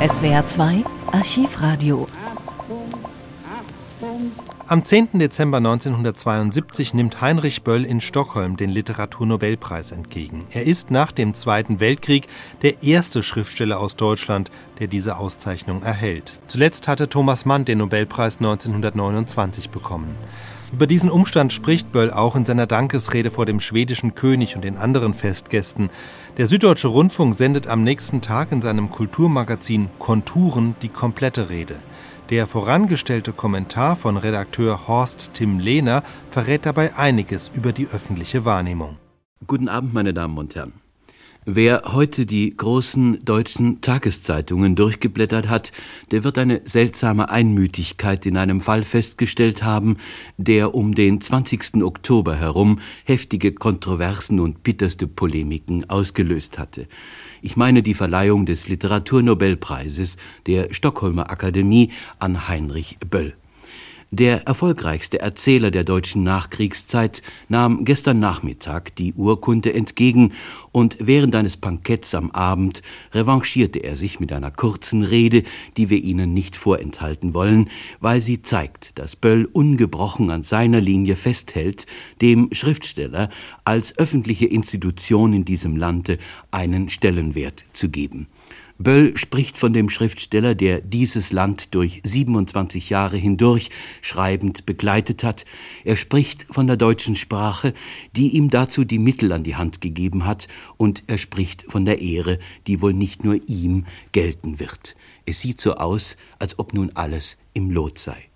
SWR 2 Archivradio. Am 10. Dezember 1972 nimmt Heinrich Böll in Stockholm den Literaturnobelpreis entgegen. Er ist nach dem Zweiten Weltkrieg der erste Schriftsteller aus Deutschland, der diese Auszeichnung erhält. Zuletzt hatte Thomas Mann den Nobelpreis 1929 bekommen. Über diesen Umstand spricht Böll auch in seiner Dankesrede vor dem schwedischen König und den anderen Festgästen. Der Süddeutsche Rundfunk sendet am nächsten Tag in seinem Kulturmagazin Konturen die komplette Rede. Der vorangestellte Kommentar von Redakteur Horst Tim Lehner verrät dabei einiges über die öffentliche Wahrnehmung. Guten Abend, meine Damen und Herren. Wer heute die großen deutschen Tageszeitungen durchgeblättert hat, der wird eine seltsame Einmütigkeit in einem Fall festgestellt haben, der um den 20. Oktober herum heftige Kontroversen und bitterste Polemiken ausgelöst hatte. Ich meine die Verleihung des Literaturnobelpreises der Stockholmer Akademie an Heinrich Böll. Der erfolgreichste Erzähler der deutschen Nachkriegszeit nahm gestern Nachmittag die Urkunde entgegen und während eines Banketts am Abend revanchierte er sich mit einer kurzen Rede, die wir Ihnen nicht vorenthalten wollen, weil sie zeigt, dass Böll ungebrochen an seiner Linie festhält, dem Schriftsteller als öffentliche Institution in diesem Lande einen Stellenwert zu geben. Böll spricht von dem Schriftsteller, der dieses Land durch 27 Jahre hindurch schreibend begleitet hat. Er spricht von der deutschen Sprache, die ihm dazu die Mittel an die Hand gegeben hat, und er spricht von der Ehre, die wohl nicht nur ihm gelten wird. Es sieht so aus, als ob nun alles im Lot sei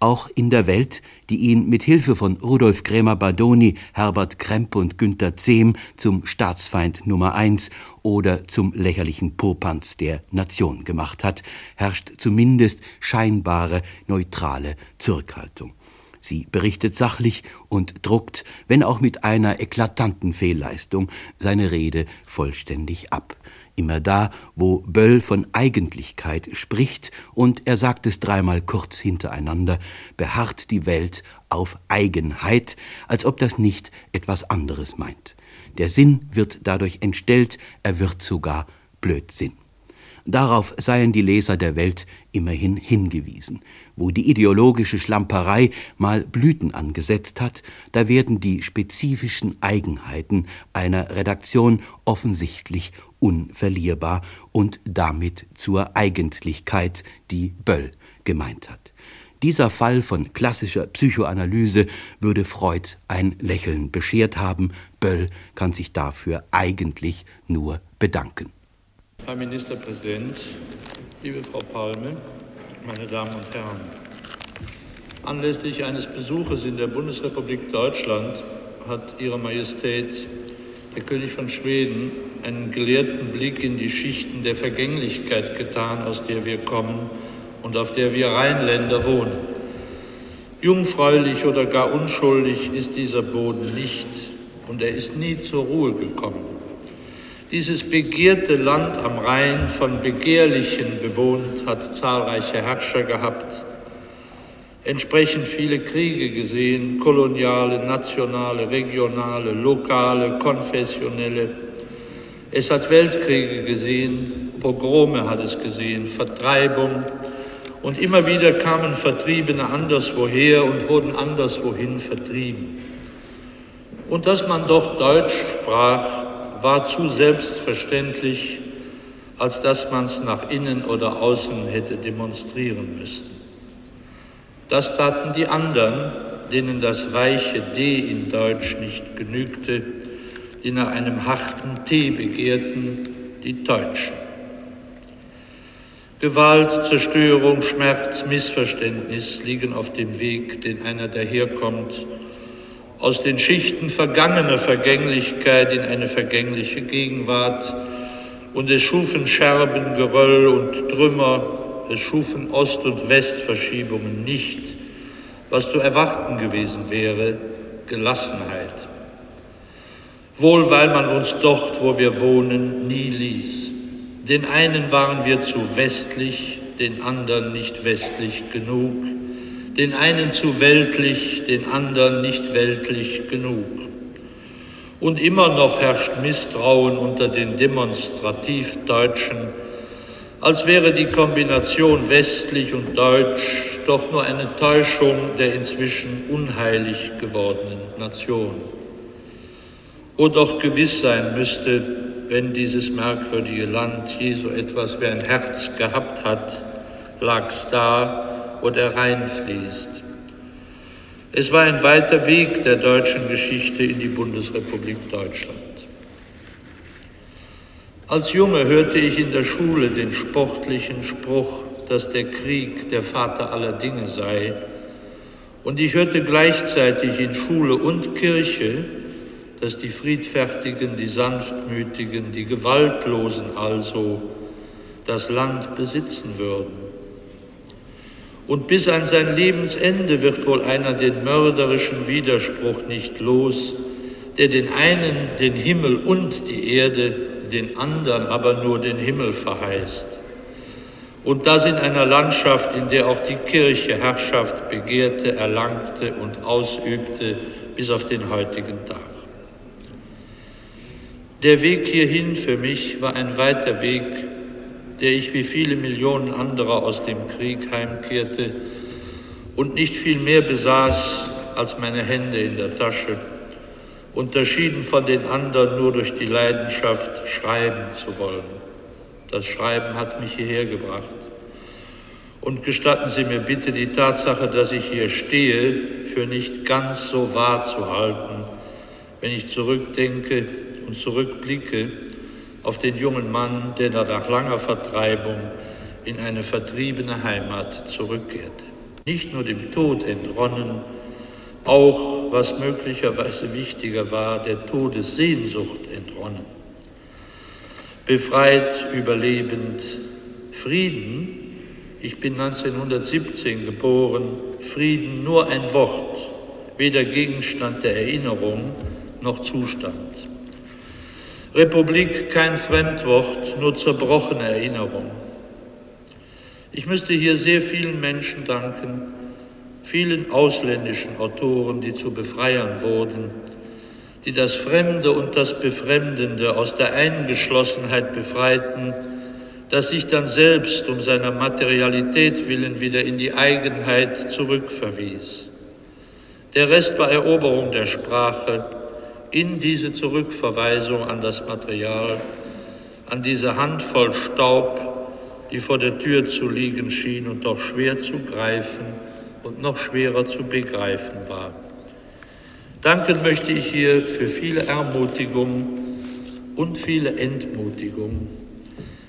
auch in der Welt, die ihn mit Hilfe von Rudolf Krämer-Badoni, Herbert Kremp und Günter Zehm zum Staatsfeind Nummer eins oder zum lächerlichen Popanz der Nation gemacht hat, herrscht zumindest scheinbare neutrale Zurückhaltung. Sie berichtet sachlich und druckt, wenn auch mit einer eklatanten Fehlleistung, seine Rede vollständig ab immer da, wo Böll von Eigentlichkeit spricht, und er sagt es dreimal kurz hintereinander, beharrt die Welt auf Eigenheit, als ob das nicht etwas anderes meint. Der Sinn wird dadurch entstellt, er wird sogar Blödsinn. Darauf seien die Leser der Welt immerhin hingewiesen. Wo die ideologische Schlamperei mal Blüten angesetzt hat, da werden die spezifischen Eigenheiten einer Redaktion offensichtlich unverlierbar und damit zur Eigentlichkeit, die Böll gemeint hat. Dieser Fall von klassischer Psychoanalyse würde Freud ein Lächeln beschert haben. Böll kann sich dafür eigentlich nur bedanken. Herr Ministerpräsident, liebe Frau Palme, meine Damen und Herren. Anlässlich eines Besuches in der Bundesrepublik Deutschland hat Ihre Majestät, der König von Schweden, einen gelehrten Blick in die Schichten der Vergänglichkeit getan, aus der wir kommen und auf der wir Rheinländer wohnen. Jungfräulich oder gar unschuldig ist dieser Boden nicht und er ist nie zur Ruhe gekommen. Dieses begehrte Land am Rhein, von Begehrlichen bewohnt, hat zahlreiche Herrscher gehabt, entsprechend viele Kriege gesehen, koloniale, nationale, regionale, lokale, konfessionelle. Es hat Weltkriege gesehen, Pogrome hat es gesehen, Vertreibung. Und immer wieder kamen Vertriebene anderswoher und wurden anderswohin vertrieben. Und dass man dort Deutsch sprach, war zu selbstverständlich, als dass man es nach innen oder außen hätte demonstrieren müssen. Das taten die anderen, denen das weiche D in Deutsch nicht genügte, die nach einem harten T begehrten, die Deutschen. Gewalt, Zerstörung, Schmerz, Missverständnis liegen auf dem Weg, den einer daherkommt aus den Schichten vergangener Vergänglichkeit in eine vergängliche Gegenwart. Und es schufen Scherben, Geröll und Trümmer, es schufen Ost- und Westverschiebungen nicht, was zu erwarten gewesen wäre, Gelassenheit. Wohl weil man uns dort, wo wir wohnen, nie ließ. Den einen waren wir zu westlich, den anderen nicht westlich genug den einen zu weltlich, den anderen nicht weltlich genug. Und immer noch herrscht Misstrauen unter den demonstrativ Deutschen, als wäre die Kombination westlich und deutsch doch nur eine Täuschung der inzwischen unheilig gewordenen Nation. Wo doch gewiss sein müsste, wenn dieses merkwürdige Land je so etwas wie ein Herz gehabt hat, lag's da, wo der Rhein fließt. Es war ein weiter Weg der deutschen Geschichte in die Bundesrepublik Deutschland. Als Junge hörte ich in der Schule den sportlichen Spruch, dass der Krieg der Vater aller Dinge sei. Und ich hörte gleichzeitig in Schule und Kirche, dass die Friedfertigen, die Sanftmütigen, die Gewaltlosen also das Land besitzen würden. Und bis an sein Lebensende wird wohl einer den mörderischen Widerspruch nicht los, der den einen den Himmel und die Erde den anderen aber nur den Himmel verheißt. Und das in einer Landschaft, in der auch die Kirche Herrschaft begehrte, erlangte und ausübte bis auf den heutigen Tag. Der Weg hierhin für mich war ein weiter Weg, der ich wie viele Millionen anderer aus dem Krieg heimkehrte und nicht viel mehr besaß als meine Hände in der Tasche unterschieden von den anderen nur durch die Leidenschaft, schreiben zu wollen. Das Schreiben hat mich hierher gebracht. Und gestatten Sie mir bitte die Tatsache, dass ich hier stehe, für nicht ganz so wahr zu halten, wenn ich zurückdenke und zurückblicke auf den jungen Mann, der nach langer Vertreibung in eine vertriebene Heimat zurückkehrte. Nicht nur dem Tod entronnen, auch, was möglicherweise wichtiger war, der Todessehnsucht entronnen. Befreit, überlebend, Frieden, ich bin 1917 geboren, Frieden nur ein Wort, weder Gegenstand der Erinnerung noch Zustand. Republik kein Fremdwort, nur zerbrochene Erinnerung. Ich müsste hier sehr vielen Menschen danken, vielen ausländischen Autoren, die zu Befreiern wurden, die das Fremde und das Befremdende aus der Eingeschlossenheit befreiten, das sich dann selbst um seiner Materialität willen wieder in die Eigenheit zurückverwies. Der Rest war Eroberung der Sprache in diese Zurückverweisung an das Material, an diese Handvoll Staub, die vor der Tür zu liegen schien und doch schwer zu greifen, und noch schwerer zu begreifen war. Danken möchte ich hier für viele Ermutigung und viele Entmutigung,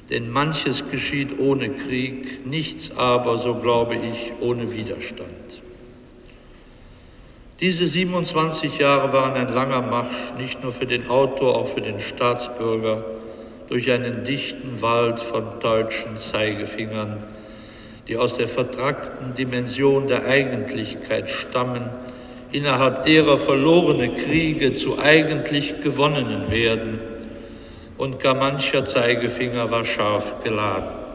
denn manches geschieht ohne Krieg, nichts aber, so glaube ich, ohne Widerstand. Diese 27 Jahre waren ein langer Marsch, nicht nur für den Autor, auch für den Staatsbürger, durch einen dichten Wald von deutschen Zeigefingern, die aus der vertrackten Dimension der Eigentlichkeit stammen, innerhalb derer verlorene Kriege zu eigentlich gewonnenen werden, und gar mancher Zeigefinger war scharf geladen.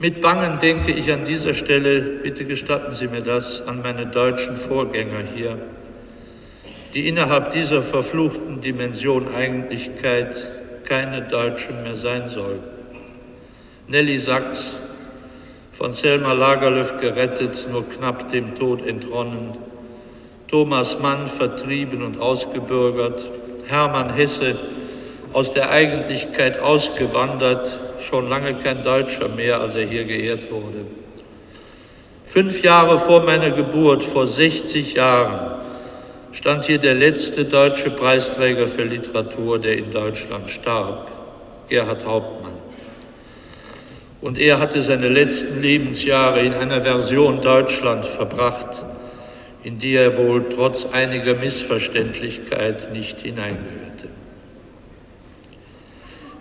Mit Bangen denke ich an dieser Stelle, bitte gestatten Sie mir das, an meine deutschen Vorgänger hier, die innerhalb dieser verfluchten Dimension Eigentlichkeit keine Deutschen mehr sein sollten. Nelly Sachs, von Selma Lagerlöf gerettet, nur knapp dem Tod entronnen, Thomas Mann vertrieben und ausgebürgert, Hermann Hesse aus der Eigentlichkeit ausgewandert, schon lange kein Deutscher mehr, als er hier geehrt wurde. Fünf Jahre vor meiner Geburt, vor 60 Jahren, stand hier der letzte deutsche Preisträger für Literatur, der in Deutschland starb, Gerhard Hauptmann. Und er hatte seine letzten Lebensjahre in einer Version Deutschland verbracht, in die er wohl trotz einiger Missverständlichkeit nicht hineingehörte.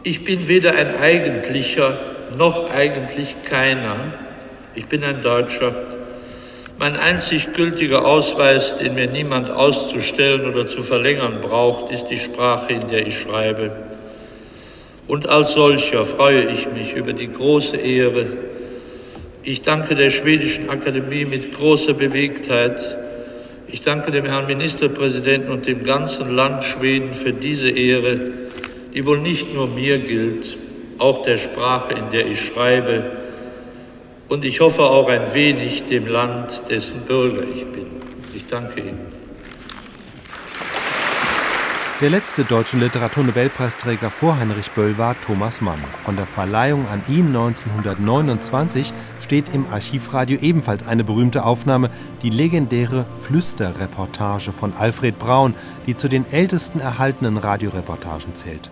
Ich bin weder ein eigentlicher noch eigentlich keiner. Ich bin ein Deutscher. Mein einzig gültiger Ausweis, den mir niemand auszustellen oder zu verlängern braucht, ist die Sprache, in der ich schreibe. Und als solcher freue ich mich über die große Ehre. Ich danke der Schwedischen Akademie mit großer Bewegtheit. Ich danke dem Herrn Ministerpräsidenten und dem ganzen Land Schweden für diese Ehre, die wohl nicht nur mir gilt, auch der Sprache, in der ich schreibe, und ich hoffe auch ein wenig dem Land, dessen Bürger ich bin. Ich danke Ihnen. Der letzte deutsche Literaturnobelpreisträger vor Heinrich Böll war Thomas Mann. Von der Verleihung an ihn 1929 steht im Archivradio ebenfalls eine berühmte Aufnahme, die legendäre Flüsterreportage von Alfred Braun, die zu den ältesten erhaltenen Radioreportagen zählt.